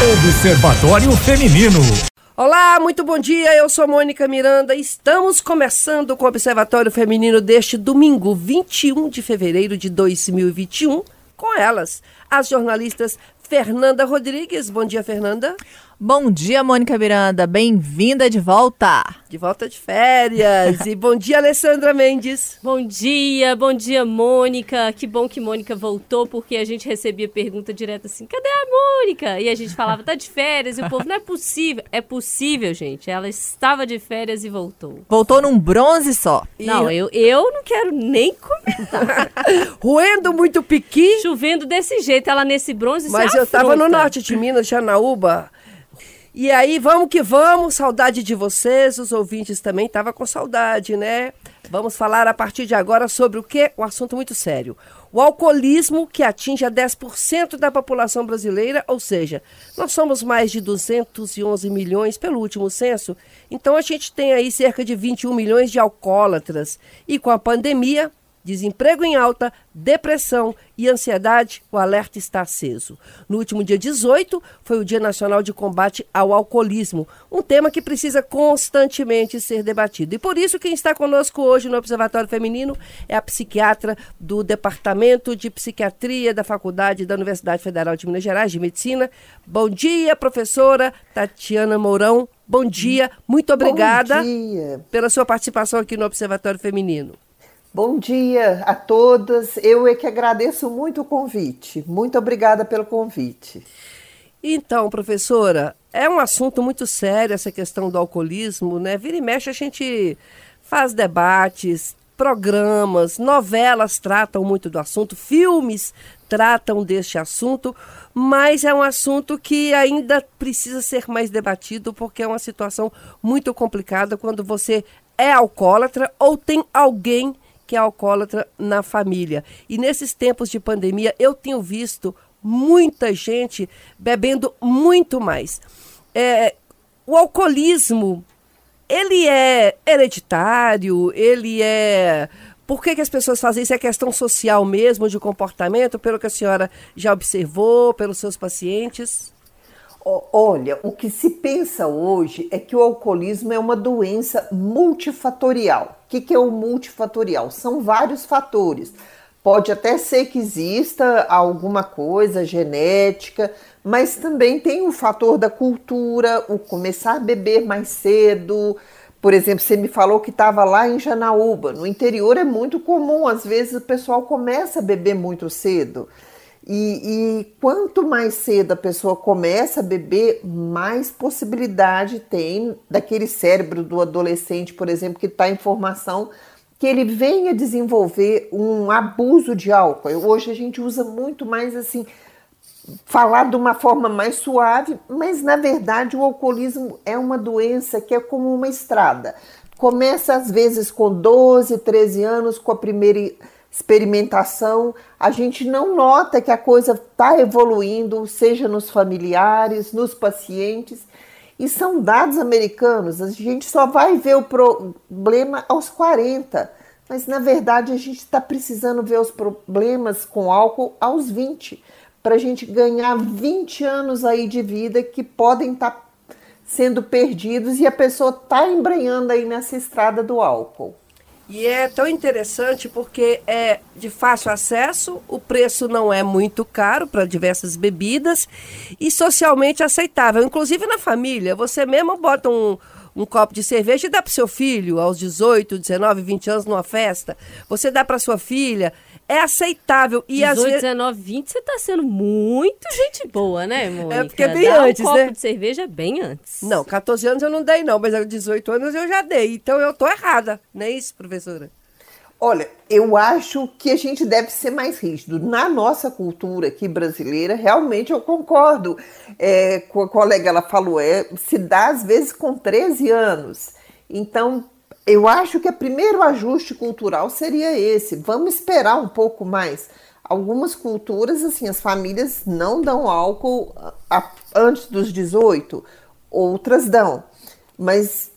Observatório Feminino. Olá, muito bom dia. Eu sou Mônica Miranda. Estamos começando com o Observatório Feminino deste domingo, 21 de fevereiro de 2021, com elas, as jornalistas Fernanda Rodrigues. Bom dia, Fernanda. Bom dia, Mônica Miranda. Bem-vinda de volta. De volta de férias. e bom dia, Alessandra Mendes. Bom dia, bom dia, Mônica. Que bom que Mônica voltou, porque a gente recebia pergunta direta assim: cadê a Mônica? E a gente falava, tá de férias. E o povo, não é possível. É possível, gente. Ela estava de férias e voltou. Voltou num bronze só. E... Não, eu, eu não quero nem comentar. Roendo muito piqui. Chovendo desse jeito, ela nesse bronze Mas eu estava no norte de Minas, Janaúba e aí, vamos que vamos, saudade de vocês, os ouvintes também estavam com saudade, né? Vamos falar a partir de agora sobre o que? Um assunto muito sério. O alcoolismo que atinge a 10% da população brasileira, ou seja, nós somos mais de 211 milhões pelo último censo, então a gente tem aí cerca de 21 milhões de alcoólatras. E com a pandemia, Desemprego em alta, depressão e ansiedade, o alerta está aceso. No último dia 18 foi o Dia Nacional de Combate ao Alcoolismo, um tema que precisa constantemente ser debatido. E por isso quem está conosco hoje no Observatório Feminino é a psiquiatra do Departamento de Psiquiatria da Faculdade da Universidade Federal de Minas Gerais de Medicina. Bom dia, professora Tatiana Mourão. Bom dia, muito obrigada dia. pela sua participação aqui no Observatório Feminino. Bom dia a todas. Eu é que agradeço muito o convite. Muito obrigada pelo convite. Então, professora, é um assunto muito sério essa questão do alcoolismo, né? Vira e mexe a gente faz debates, programas, novelas tratam muito do assunto, filmes tratam deste assunto, mas é um assunto que ainda precisa ser mais debatido porque é uma situação muito complicada quando você é alcoólatra ou tem alguém que é alcoólatra na família. E nesses tempos de pandemia, eu tenho visto muita gente bebendo muito mais. É, o alcoolismo, ele é hereditário, ele é. Por que, que as pessoas fazem isso? É questão social mesmo, de comportamento, pelo que a senhora já observou, pelos seus pacientes? Olha, o que se pensa hoje é que o alcoolismo é uma doença multifatorial. Que, que é o multifatorial? São vários fatores. Pode até ser que exista alguma coisa genética, mas também tem o fator da cultura, o começar a beber mais cedo. Por exemplo, você me falou que estava lá em Janaúba. No interior é muito comum, às vezes o pessoal começa a beber muito cedo. E, e, quanto mais cedo a pessoa começa a beber, mais possibilidade tem daquele cérebro do adolescente, por exemplo, que está em formação, que ele venha desenvolver um abuso de álcool. Hoje a gente usa muito mais assim, falar de uma forma mais suave, mas na verdade o alcoolismo é uma doença que é como uma estrada. Começa às vezes com 12, 13 anos, com a primeira experimentação, a gente não nota que a coisa está evoluindo, seja nos familiares, nos pacientes, e são dados americanos. A gente só vai ver o problema aos 40, mas na verdade a gente está precisando ver os problemas com álcool aos 20, para a gente ganhar 20 anos aí de vida que podem estar tá sendo perdidos e a pessoa está embrenhando aí nessa estrada do álcool. E é tão interessante porque é de fácil acesso, o preço não é muito caro para diversas bebidas e socialmente aceitável. Inclusive na família, você mesmo bota um, um copo de cerveja e dá para seu filho aos 18, 19, 20 anos numa festa. Você dá para sua filha é aceitável. E 18, às vezes... 19, 20, você tá sendo muito gente boa, né, Mônica? É porque é bem Dá antes, um né? copo de cerveja bem antes. Não, 14 anos eu não dei, não, mas aos 18 anos eu já dei. Então eu tô errada, não é isso, professora? Olha, eu acho que a gente deve ser mais rígido. Na nossa cultura aqui brasileira, realmente eu concordo é, com a colega, ela falou, é, se dá às vezes com 13 anos. Então, eu acho que o primeiro ajuste cultural seria esse. Vamos esperar um pouco mais. Algumas culturas, assim, as famílias não dão álcool antes dos 18, outras dão. Mas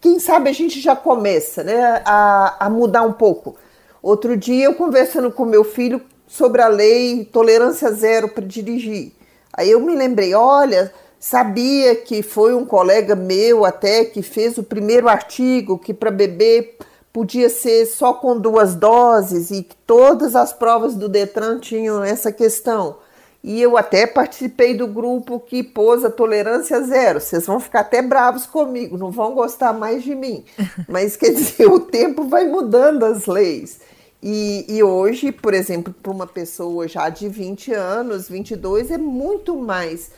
quem sabe a gente já começa né, a, a mudar um pouco. Outro dia eu conversando com meu filho sobre a lei tolerância zero para dirigir. Aí eu me lembrei, olha, sabia que foi um colega meu até que fez o primeiro artigo que para bebê podia ser só com duas doses e que todas as provas do Detran tinham essa questão. E eu até participei do grupo que pôs a tolerância zero. Vocês vão ficar até bravos comigo, não vão gostar mais de mim. Mas quer dizer, o tempo vai mudando as leis. E, e hoje, por exemplo, para uma pessoa já de 20 anos, 22, é muito mais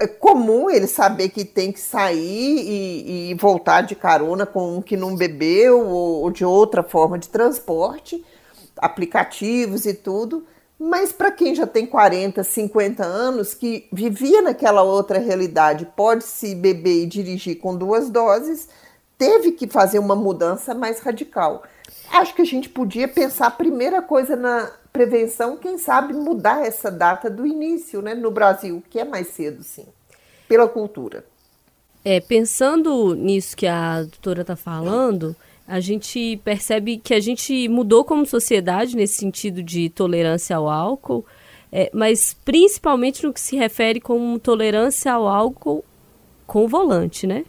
é comum ele saber que tem que sair e, e voltar de carona com um que não bebeu ou, ou de outra forma de transporte, aplicativos e tudo. Mas para quem já tem 40, 50 anos, que vivia naquela outra realidade, pode se beber e dirigir com duas doses, teve que fazer uma mudança mais radical. Acho que a gente podia pensar a primeira coisa na prevenção, quem sabe mudar essa data do início, né, no Brasil, que é mais cedo, sim, pela cultura. É, pensando nisso que a doutora está falando, a gente percebe que a gente mudou como sociedade nesse sentido de tolerância ao álcool, é, mas principalmente no que se refere com tolerância ao álcool com volante, né?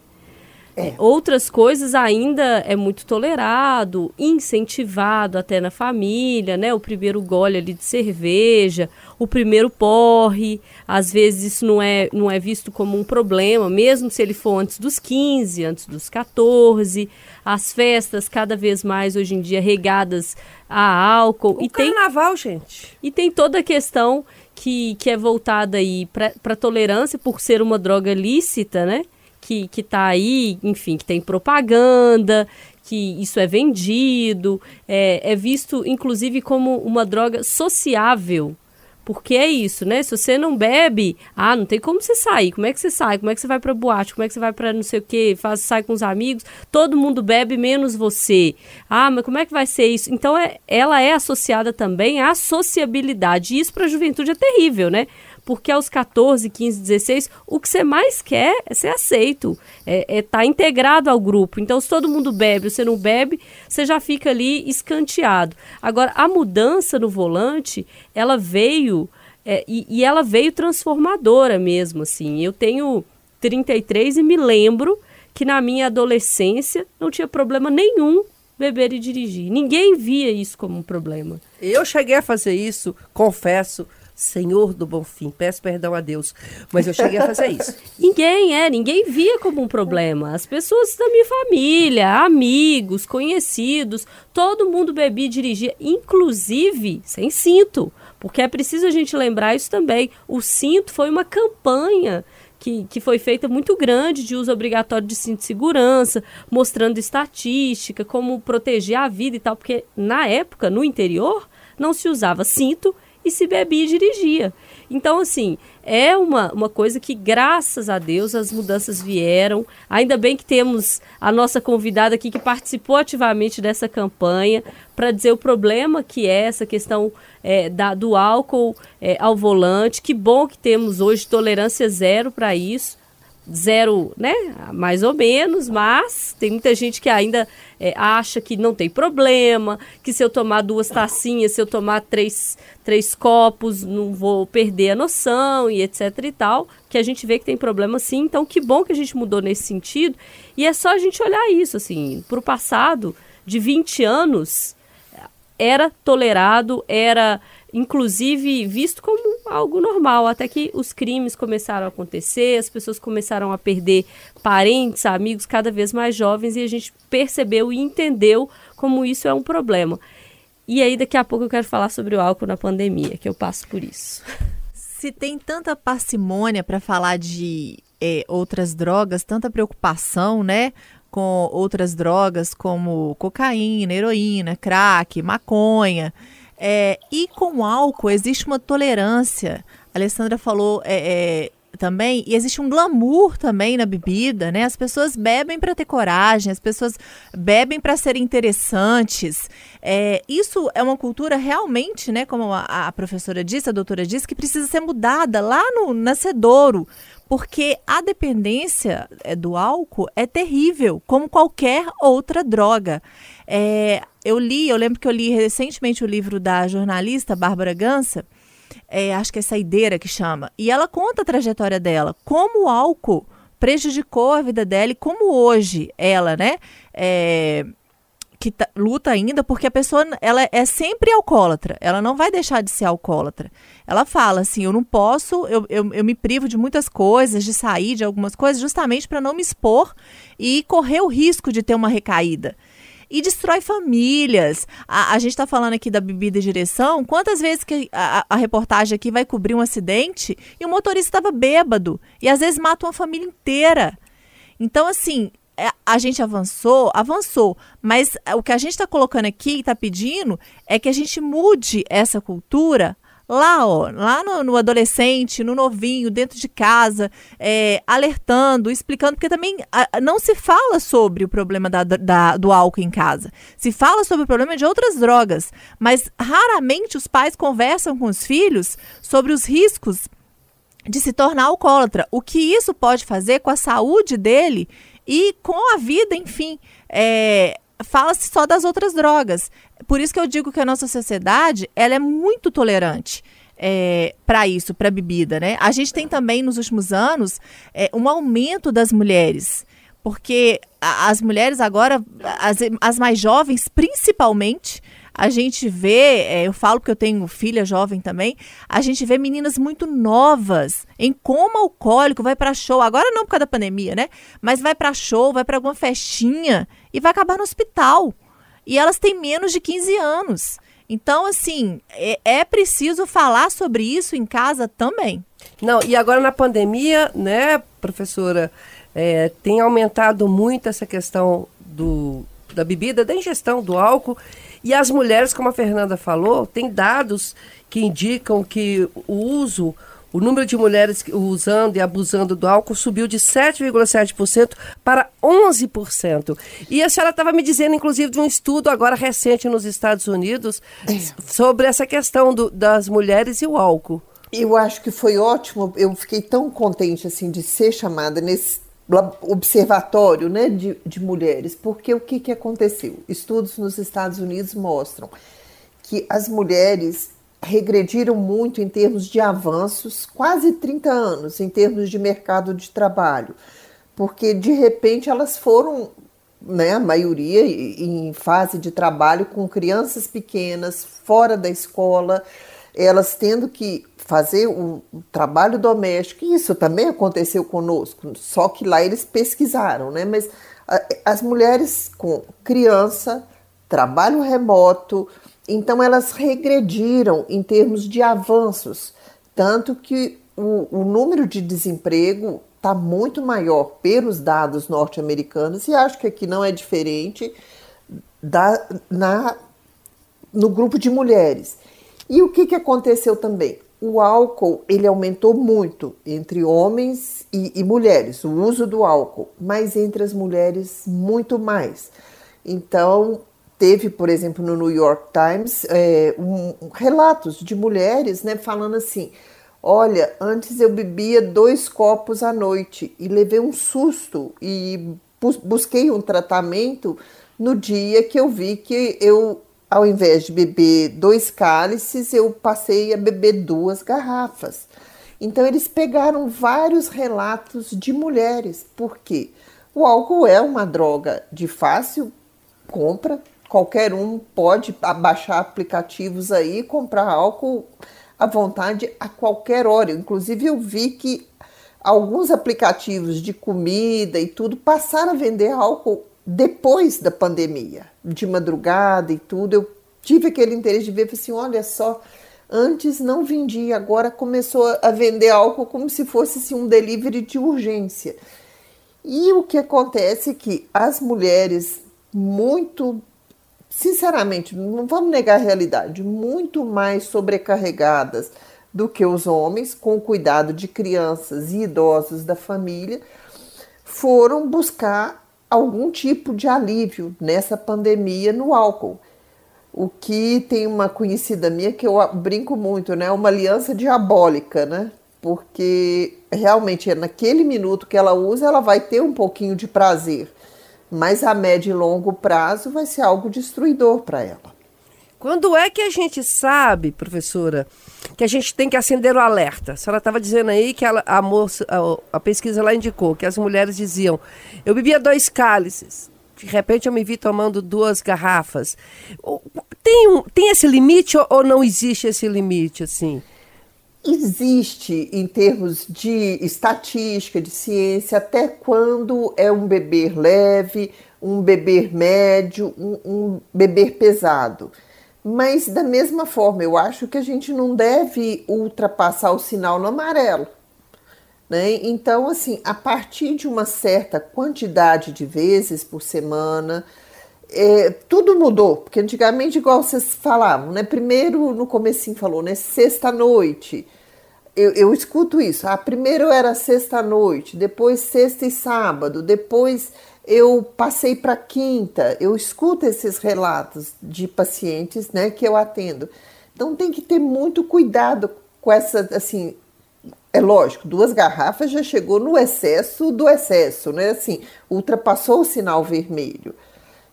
É. Outras coisas ainda é muito tolerado, incentivado até na família, né? O primeiro gole ali de cerveja, o primeiro porre, às vezes isso não é, não é visto como um problema, mesmo se ele for antes dos 15, antes dos 14. As festas cada vez mais hoje em dia regadas a álcool. O e carnaval, tem, gente. E tem toda a questão que, que é voltada aí para tolerância por ser uma droga lícita, né? Que, que tá aí, enfim, que tem propaganda, que isso é vendido, é, é visto inclusive como uma droga sociável. Porque é isso, né? Se você não bebe, ah, não tem como você sair. Como é que você sai? Como é que você vai pra boate? Como é que você vai pra não sei o quê? Faz, sai com os amigos? Todo mundo bebe, menos você. Ah, mas como é que vai ser isso? Então, é, ela é associada também à sociabilidade. E isso pra juventude é terrível, né? Porque aos 14, 15, 16, o que você mais quer é ser aceito, é estar é tá integrado ao grupo. Então, se todo mundo bebe, você não bebe, você já fica ali escanteado. Agora, a mudança no volante, ela veio, é, e, e ela veio transformadora mesmo, assim. Eu tenho 33 e me lembro que na minha adolescência não tinha problema nenhum beber e dirigir. Ninguém via isso como um problema. Eu cheguei a fazer isso, confesso, Senhor do Bom Fim. Peço perdão a Deus, mas eu cheguei a fazer isso. ninguém é, ninguém via como um problema. As pessoas da minha família, amigos, conhecidos, todo mundo bebia e dirigia, inclusive sem cinto. Porque é preciso a gente lembrar isso também. O cinto foi uma campanha que, que, foi feita muito grande de uso obrigatório de cinto de segurança, mostrando estatística, como proteger a vida e tal, porque na época, no interior, não se usava cinto e se bebia e dirigia. Então, assim, é uma, uma coisa que, graças a Deus, as mudanças vieram. Ainda bem que temos a nossa convidada aqui que participou ativamente dessa campanha para dizer o problema que é essa questão é, da, do álcool é, ao volante. Que bom que temos hoje tolerância zero para isso zero, né? Mais ou menos, mas tem muita gente que ainda é, acha que não tem problema, que se eu tomar duas tacinhas, se eu tomar três, três copos, não vou perder a noção e etc e tal, que a gente vê que tem problema sim. Então, que bom que a gente mudou nesse sentido. E é só a gente olhar isso, assim, para o passado, de 20 anos, era tolerado, era inclusive visto como algo normal, até que os crimes começaram a acontecer, as pessoas começaram a perder parentes, amigos cada vez mais jovens e a gente percebeu e entendeu como isso é um problema. E aí daqui a pouco eu quero falar sobre o álcool na pandemia, que eu passo por isso. Se tem tanta parcimônia para falar de é, outras drogas, tanta preocupação, né? Com outras drogas como cocaína, heroína, crack, maconha. É, e com álcool existe uma tolerância. A Alessandra falou é, é, também, e existe um glamour também na bebida, né? As pessoas bebem para ter coragem, as pessoas bebem para serem interessantes. É, isso é uma cultura realmente, né? Como a, a, professora disse, a doutora disse, que precisa ser mudada lá no nascedouro. Porque a dependência é, do álcool é terrível, como qualquer outra droga. É, eu li, eu lembro que eu li recentemente o livro da jornalista Bárbara Gansa, é, acho que é Saideira que chama, e ela conta a trajetória dela, como o álcool prejudicou a vida dela e como hoje ela, né, é, que tá, luta ainda, porque a pessoa ela é sempre alcoólatra, ela não vai deixar de ser alcoólatra. Ela fala assim: eu não posso, eu, eu, eu me privo de muitas coisas, de sair de algumas coisas, justamente para não me expor e correr o risco de ter uma recaída e destrói famílias. A, a gente está falando aqui da bebida e direção. Quantas vezes que a, a, reportagem aqui vai cobrir um acidente e o motorista estava bêbado e às vezes mata uma família inteira. Então, assim, é, a gente avançou, avançou, mas o que a gente está colocando aqui e está pedindo é que a gente mude essa cultura lá, ó, lá no, no, adolescente, no novinho, dentro de casa, é, alertando, explicando, porque também a, não se fala sobre o problema da, da, do álcool em casa. Se fala sobre o problema de outras drogas, mas raramente os pais conversam com os filhos sobre os riscos de se tornar alcoólatra. O que isso pode fazer com a saúde dele e com a vida, enfim. É, Fala-se só das outras drogas. Por isso que eu digo que a nossa sociedade ela é muito tolerante. É, para isso, para bebida, né? A gente tem também nos últimos anos é, um aumento das mulheres, porque as mulheres agora, as, as mais jovens, principalmente, a gente vê, é, eu falo porque eu tenho filha jovem também, a gente vê meninas muito novas em coma alcoólico, vai para show, agora não por causa da pandemia, né? Mas vai para show, vai para alguma festinha e vai acabar no hospital. E elas têm menos de 15 anos. Então, assim, é, é preciso falar sobre isso em casa também. Não, e agora na pandemia, né, professora, é, tem aumentado muito essa questão do, da bebida, da ingestão do álcool. E as mulheres, como a Fernanda falou, tem dados que indicam que o uso, o número de mulheres usando e abusando do álcool subiu de 7,7% para 11%. E a senhora estava me dizendo, inclusive, de um estudo agora recente nos Estados Unidos é. sobre essa questão do, das mulheres e o álcool. Eu acho que foi ótimo. Eu fiquei tão contente assim de ser chamada nesse observatório né, de, de mulheres, porque o que, que aconteceu? Estudos nos Estados Unidos mostram que as mulheres regrediram muito em termos de avanços, quase 30 anos em termos de mercado de trabalho, porque de repente elas foram, né, a maioria em fase de trabalho com crianças pequenas, fora da escola, elas tendo que fazer o, trabalho doméstico, isso também aconteceu conosco, só que lá eles pesquisaram, né? Mas as mulheres com criança, trabalho remoto, então elas regrediram em termos de avanços, tanto que o, o número de desemprego está muito maior pelos dados norte-americanos, e acho que aqui não é diferente da, na, no grupo de mulheres. E o que, que aconteceu também? O álcool ele aumentou muito entre homens e, e, mulheres, o uso do álcool, mas entre as mulheres muito mais. Então teve, por exemplo, no New York Times é, um, relatos de mulheres, né, falando assim: olha, antes eu bebia dois copos à noite e levei um susto e busquei um tratamento no dia que eu vi que eu ao invés de beber dois cálices, eu passei a beber duas garrafas. Então, eles pegaram vários relatos de mulheres, porque o álcool é uma droga de fácil compra, qualquer um pode baixar aplicativos aí e comprar álcool à vontade a qualquer hora. Inclusive, eu vi que alguns aplicativos de comida e tudo passaram a vender álcool depois da pandemia, de madrugada e tudo, eu tive aquele interesse de ver, assim, olha só, antes não vendia, agora começou a vender álcool como se fosse assim, um delivery de urgência. E o que acontece é que as mulheres muito, sinceramente, não vamos negar a realidade, muito mais sobrecarregadas do que os homens, com o cuidado de crianças e idosos da família, foram buscar algum tipo de alívio nessa pandemia no álcool. O que tem uma conhecida minha que eu brinco muito, né? Uma aliança diabólica, né? Porque realmente é naquele minuto que ela usa, ela vai ter um pouquinho de prazer, mas a médio e longo prazo vai ser algo destruidor para ela. Quando é que a gente sabe, professora, que a gente tem que acender o alerta? A senhora estava dizendo aí que ela, a moça, a, a, pesquisa lá indicou que as mulheres diziam: eu bebia dois cálices, de repente eu me vi tomando duas garrafas. Tem, um, tem esse limite ou, não existe esse limite assim? Existe em termos de estatística, de ciência, até quando é um beber leve, um beber médio, um, um beber pesado. Mas, da mesma forma, eu acho que a gente não deve ultrapassar o sinal no amarelo. Né? Então, assim, a partir de uma certa quantidade de vezes por semana, é, tudo mudou, porque antigamente, igual vocês falavam, né? Primeiro, no comecinho falou, né? Sexta-noite. Eu, eu escuto isso. Ah, primeiro era sexta-noite, depois sexta e sábado, depois eu passei para quinta, eu escuto esses relatos de pacientes né, que eu atendo. Então tem que ter muito cuidado com essa, assim, é lógico, duas garrafas já chegou no excesso do excesso, né? Assim, ultrapassou o sinal vermelho.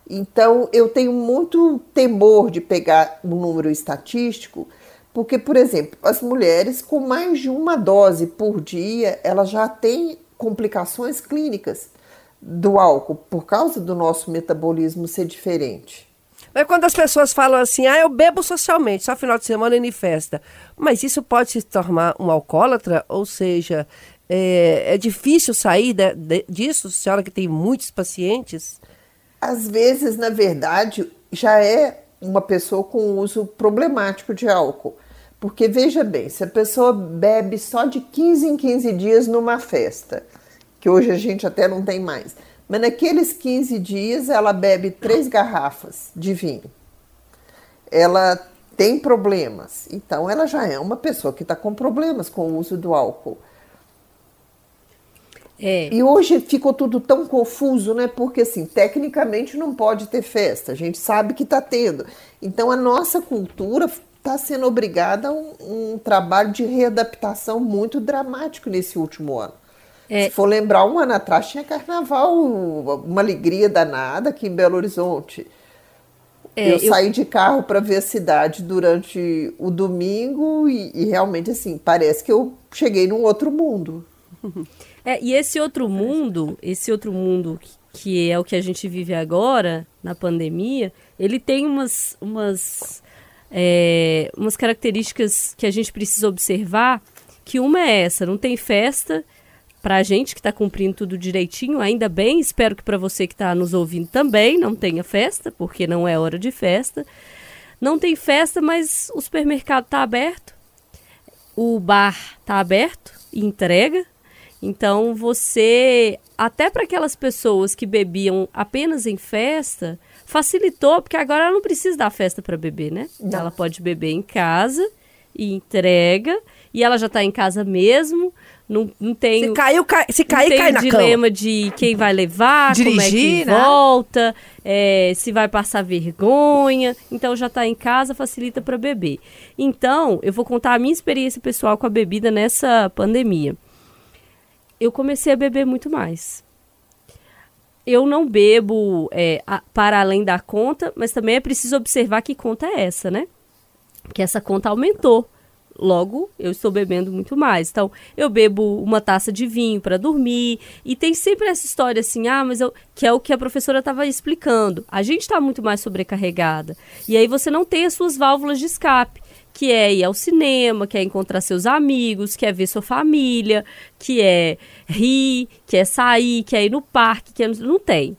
Então eu tenho muito temor de pegar um número estatístico, porque, por exemplo, as mulheres com mais de uma dose por dia, elas já têm complicações clínicas do álcool por causa do nosso metabolismo ser diferente. Mas quando as pessoas falam assim, ah, eu bebo socialmente, só final de semana e em festa. Mas isso pode se tornar um alcoólatra? Ou seja, é, é difícil sair de, de, disso, senhora que tem muitos pacientes? Às vezes, na verdade, já é uma pessoa com uso problemático de álcool. Porque veja bem, se a pessoa bebe só de 15 em 15 dias numa festa, que hoje a gente até não tem mais. Mas naqueles 15 dias ela bebe três garrafas de vinho. Ela tem problemas, então ela já é uma pessoa que está com problemas com o uso do álcool. É. E hoje ficou tudo tão confuso, né? Porque assim, tecnicamente não pode ter festa, a gente sabe que está tendo. Então a nossa cultura está sendo obrigada a um, um trabalho de readaptação muito dramático nesse último ano. É. Se for lembrar, um ano atrás tinha carnaval, uma alegria danada aqui em Belo Horizonte. É, eu, eu, saí de carro para ver a cidade durante o domingo e, e, realmente assim parece que eu cheguei num outro mundo. É, e esse outro mundo, esse outro mundo que é o que a gente vive agora na pandemia, ele tem umas umas é, umas características que a gente precisa observar. Que uma é essa, não tem festa para a gente que está cumprindo tudo direitinho, ainda bem. Espero que para você que está nos ouvindo também não tenha festa, porque não é hora de festa. Não tem festa, mas o supermercado está aberto, o bar está aberto e entrega. Então você, até para aquelas pessoas que bebiam apenas em festa, facilitou, porque agora ela não precisa dar festa para beber, né? Não. Ela pode beber em casa e entrega, e ela já está em casa mesmo não, não tem. Se caiu, cai, se cair, cai na dilema de quem vai levar, Dirigir, como é que né? volta, é, se vai passar vergonha. Então já está em casa, facilita para beber. Então, eu vou contar a minha experiência pessoal com a bebida nessa pandemia. Eu comecei a beber muito mais. Eu não bebo é, a, para além da conta, mas também é preciso observar que conta é essa, né? Que essa conta aumentou Logo, eu estou bebendo muito mais. Então, eu bebo uma taça de vinho para dormir. E tem sempre essa história assim, ah, mas eu. Que é o que a professora estava explicando. A gente está muito mais sobrecarregada. E aí você não tem as suas válvulas de escape. Que é ir ao cinema, que é encontrar seus amigos, que é ver sua família, que é rir, que é sair, que é ir no parque, que é... não tem.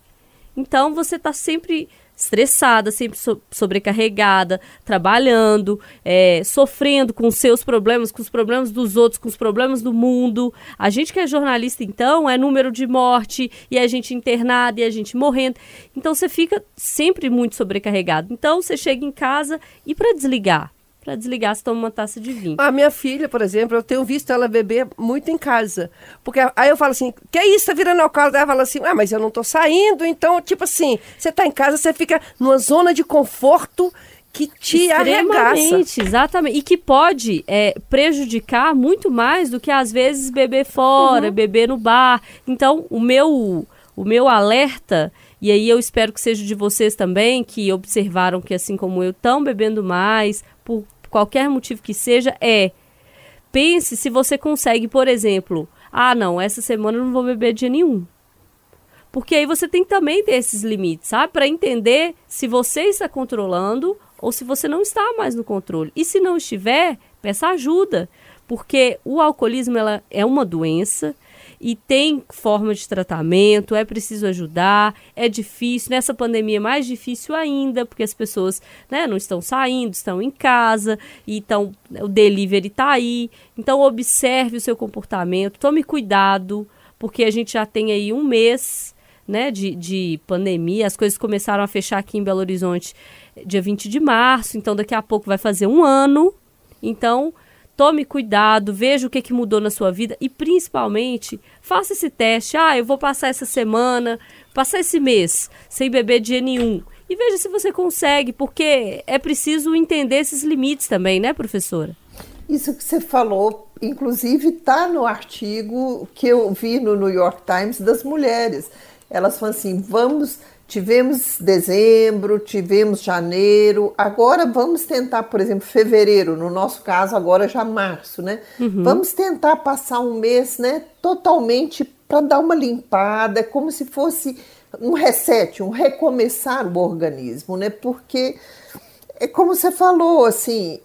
Então você está sempre estressada, sempre so sobrecarregada, trabalhando, é, sofrendo com seus problemas, com os problemas dos outros, com os problemas do mundo. A gente que é jornalista, então, é número de morte, e a gente internada, e a gente morrendo. Então você fica sempre muito sobrecarregado. Então você chega em casa e para desligar, para desligar, você toma uma taça de vinho. A minha filha, por exemplo, eu tenho visto ela beber muito em casa. Porque aí eu falo assim, que isso, tá virando alcoólatra? Ela fala assim, ah, mas eu não tô saindo. Então, tipo assim, você tá em casa, você fica numa zona de conforto que te arregaça. Exatamente. E que pode é, prejudicar muito mais do que, às vezes, beber fora, uhum. beber no bar. Então, o meu, o meu alerta E aí eu espero que seja de vocês também, que observaram que, assim como eu, estão bebendo mais, por qualquer motivo que seja, é pense se você consegue, por exemplo, ah, não, essa semana eu não vou beber dia nenhum. Porque aí você tem que também ter esses limites, sabe? Para entender se você está controlando ou se você não está mais no controle. E se não estiver, peça ajuda. Porque o alcoolismo ela é uma doença e tem forma de tratamento, é preciso ajudar, é difícil. Nessa pandemia é mais difícil ainda, porque as pessoas né, não estão saindo, estão em casa, e então o delivery está aí. Então observe o seu comportamento, tome cuidado, porque a gente já tem aí um mês né, de, de pandemia, as coisas começaram a fechar aqui em Belo Horizonte dia 20 de março, então daqui a pouco vai fazer um ano. Então, tome cuidado, veja o que, que mudou na sua vida e principalmente faça esse teste. Ah, eu vou passar essa semana, passar esse mês sem beber dia nenhum. E veja se você consegue, porque é preciso entender esses limites também, né, professora? Isso que você falou, inclusive, está no artigo que eu vi no New York Times das mulheres elas falam assim: vamos, tivemos dezembro, tivemos janeiro, agora vamos tentar, por exemplo, fevereiro, no nosso caso, agora já março, né? Uhum. Vamos tentar passar um mês, né, totalmente para dar uma limpada, como se fosse um reset, um recomeçar o organismo, né? Porque é como você falou, assim,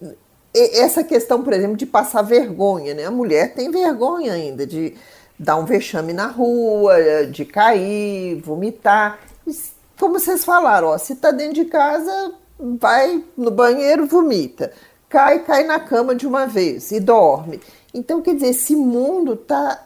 essa questão, por exemplo, de passar vergonha, né? A mulher tem vergonha ainda de dar um vexame na rua, de cair, vomitar. Como vocês falaram, ó, se está dentro de casa, vai no banheiro, vomita. Cai, cai na cama de uma vez e dorme. Então, quer dizer, esse mundo tá,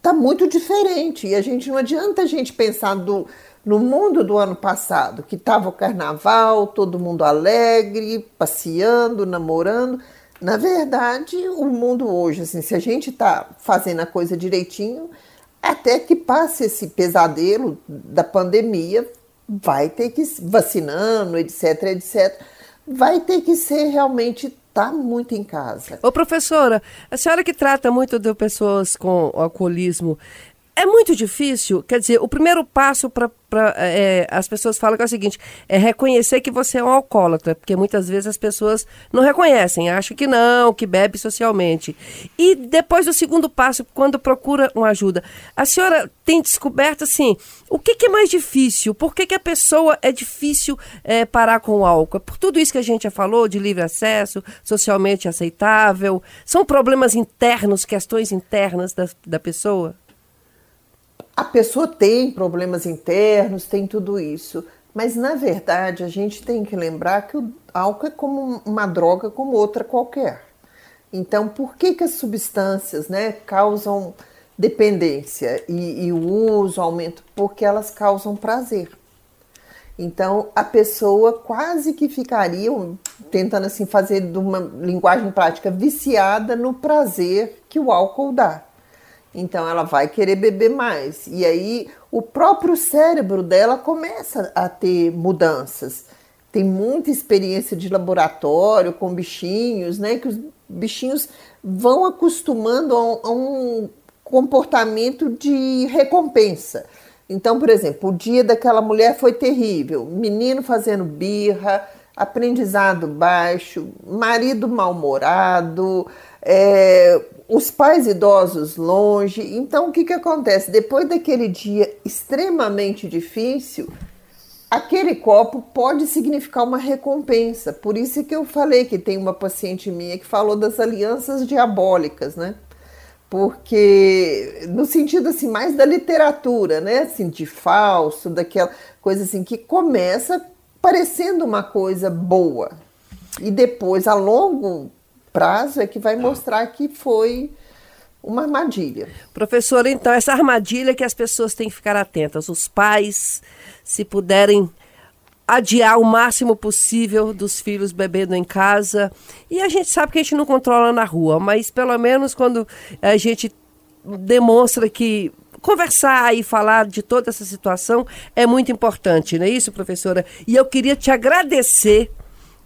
tá muito diferente. E a gente não adianta a gente pensar do, no mundo do ano passado, que estava o carnaval, todo mundo alegre, passeando, namorando. Na verdade, o mundo hoje, assim, se a gente está fazendo a coisa direitinho, até que passe esse pesadelo da pandemia, vai ter que vacinando, etc, etc, vai ter que ser realmente tá muito em casa. Ô professora, a senhora que trata muito de pessoas com alcoolismo, é muito difícil, quer dizer, o primeiro passo para é, as pessoas falam que é o seguinte, é reconhecer que você é um alcoólatra, porque muitas vezes as pessoas não reconhecem, acham que não, que bebe socialmente. E depois do segundo passo, quando procura uma ajuda, a senhora tem descoberto assim, o que, que é mais difícil? Por que, que a pessoa é difícil é, parar com o álcool? É por tudo isso que a gente já falou, de livre acesso, socialmente aceitável, são problemas internos, questões internas da, da pessoa? A pessoa tem problemas internos, tem tudo isso. Mas na verdade a gente tem que lembrar que o álcool é como uma droga como outra qualquer. Então, por que, que as substâncias né, causam dependência e, e o uso, aumento? Porque elas causam prazer. Então, a pessoa quase que ficaria, tentando assim fazer de uma linguagem prática, viciada no prazer que o álcool dá. Então ela vai querer beber mais. E aí o próprio cérebro dela começa a ter mudanças. Tem muita experiência de laboratório com bichinhos, né? Que os bichinhos vão acostumando a um, a um comportamento de recompensa. Então, por exemplo, o dia daquela mulher foi terrível. Menino fazendo birra, aprendizado baixo, marido mal-humorado, é, os pais idosos longe. Então, o que, que acontece? Depois daquele dia extremamente difícil, aquele copo pode significar uma recompensa. Por isso que eu falei que tem uma paciente minha que falou das alianças diabólicas, né? Porque no sentido assim mais da literatura, né? Assim de falso, daquela coisa assim que começa parecendo uma coisa boa e depois a longo prazo é que vai mostrar que foi uma armadilha. Professora, então, essa armadilha que as pessoas têm que ficar atentas, os pais, se puderem adiar o máximo possível dos filhos bebendo em casa. E a gente sabe que a gente não controla na rua, mas pelo menos quando a gente demonstra que conversar e falar de toda essa situação é muito importante, não é isso, professora? E eu queria te agradecer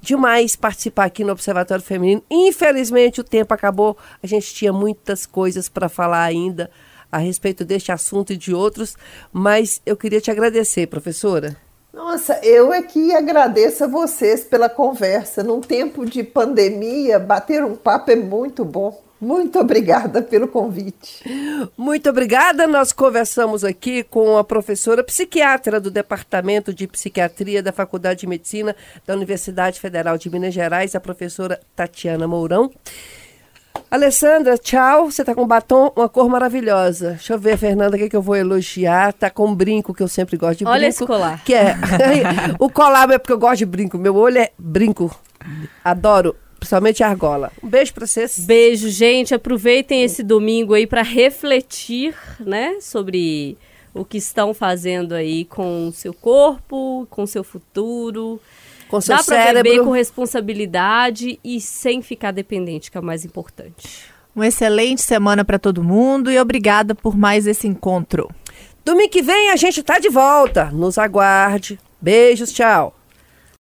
demais participar aqui no Observatório Feminino. Infelizmente o tempo acabou, a gente tinha muitas coisas para falar ainda a respeito deste assunto e de outros, mas eu queria te agradecer, professora. Nossa, eu é que agradeço a vocês pela conversa. Num tempo de pandemia, bater um papo é muito bom. Muito obrigada pelo convite. Muito obrigada. Nós conversamos aqui com a professora psiquiatra do Departamento de Psiquiatria da Faculdade de Medicina da Universidade Federal de Minas Gerais, a professora Tatiana Mourão. Alessandra, tchau. Você tá com batom, uma cor maravilhosa. Deixa eu ver, Fernanda, o que, que eu vou elogiar. Tá com um brinco, que eu sempre gosto de Olha brinco. esse colar. Que é. o colar é porque eu gosto de brinco. Meu olho é brinco. Adoro. Principalmente a argola. Um beijo pra vocês. Beijo, gente. Aproveitem esse domingo aí para refletir, né, sobre o que estão fazendo aí com o seu corpo, com o seu futuro. Com seu Dá pra cérebro. beber com responsabilidade e sem ficar dependente, que é o mais importante. Uma excelente semana para todo mundo e obrigada por mais esse encontro. Domingo que vem a gente tá de volta. Nos aguarde. Beijos, tchau.